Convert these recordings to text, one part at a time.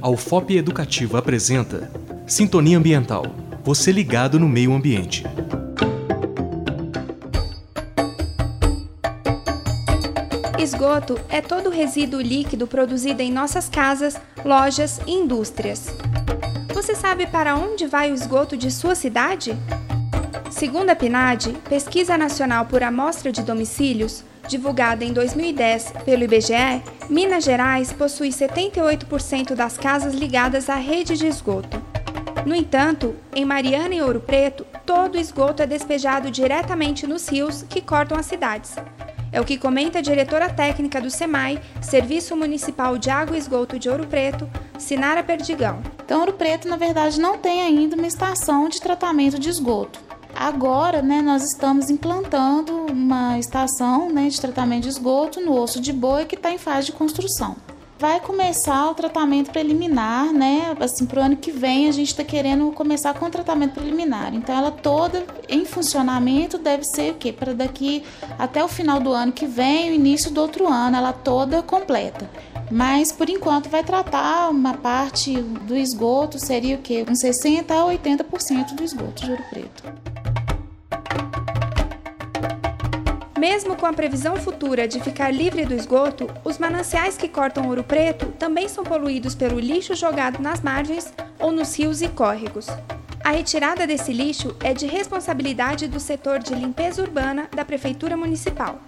A UFOP Educativa apresenta Sintonia Ambiental. Você ligado no meio ambiente. Esgoto é todo resíduo líquido produzido em nossas casas, lojas e indústrias. Você sabe para onde vai o esgoto de sua cidade? Segundo a PNAD, Pesquisa Nacional por Amostra de Domicílios, divulgada em 2010 pelo IBGE, Minas Gerais possui 78% das casas ligadas à rede de esgoto. No entanto, em Mariana e Ouro Preto, todo o esgoto é despejado diretamente nos rios que cortam as cidades. É o que comenta a diretora técnica do SEMAI, Serviço Municipal de Água e Esgoto de Ouro Preto, Sinara Perdigão. Então, Ouro Preto, na verdade, não tem ainda uma estação de tratamento de esgoto. Agora, né, nós estamos implantando uma estação né, de tratamento de esgoto no osso de boi que está em fase de construção. Vai começar o tratamento preliminar, né? Assim, para o ano que vem a gente está querendo começar com o tratamento preliminar. Então, ela toda em funcionamento deve ser o quê? Para daqui até o final do ano que vem, o início do outro ano, ela toda completa. Mas por enquanto vai tratar uma parte do esgoto, seria o quê? Uns 60 a 80% do esgoto de Ouro Preto. Mesmo com a previsão futura de ficar livre do esgoto, os mananciais que cortam ouro preto também são poluídos pelo lixo jogado nas margens ou nos rios e córregos. A retirada desse lixo é de responsabilidade do setor de limpeza urbana da Prefeitura Municipal.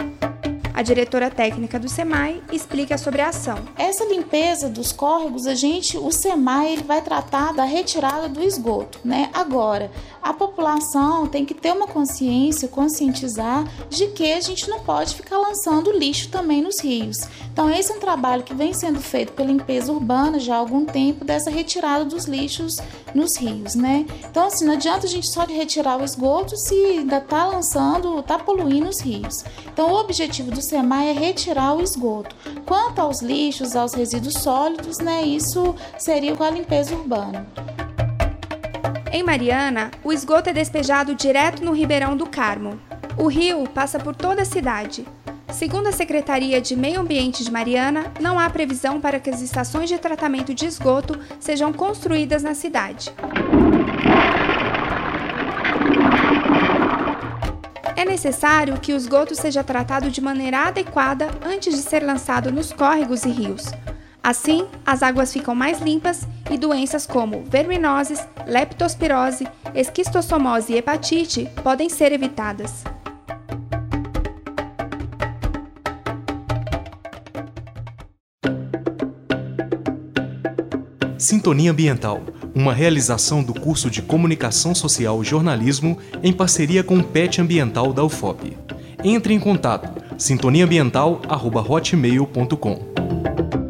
A diretora técnica do SEMAI explica sobre a ação. Essa limpeza dos córregos, a gente, o SEMAI, ele vai tratar da retirada do esgoto, né? Agora, a população tem que ter uma consciência, conscientizar de que a gente não pode ficar lançando lixo também nos rios. Então, esse é um trabalho que vem sendo feito pela limpeza urbana já há algum tempo dessa retirada dos lixos nos rios, né? Então, assim, não adianta a gente só de retirar o esgoto se ainda está lançando, está poluindo os rios. Então, o objetivo do SEMAI é retirar o esgoto. Quanto aos lixos, aos resíduos sólidos, né, isso seria com a limpeza urbana. Em Mariana, o esgoto é despejado direto no Ribeirão do Carmo. O rio passa por toda a cidade. Segundo a Secretaria de Meio Ambiente de Mariana, não há previsão para que as estações de tratamento de esgoto sejam construídas na cidade. É necessário que o esgoto seja tratado de maneira adequada antes de ser lançado nos córregos e rios. Assim, as águas ficam mais limpas e doenças como verminoses, leptospirose, esquistossomose e hepatite podem ser evitadas. Sintonia Ambiental, uma realização do curso de Comunicação Social e Jornalismo em parceria com o PET Ambiental da UFOP. Entre em contato sintoniaambiental@hotmail.com.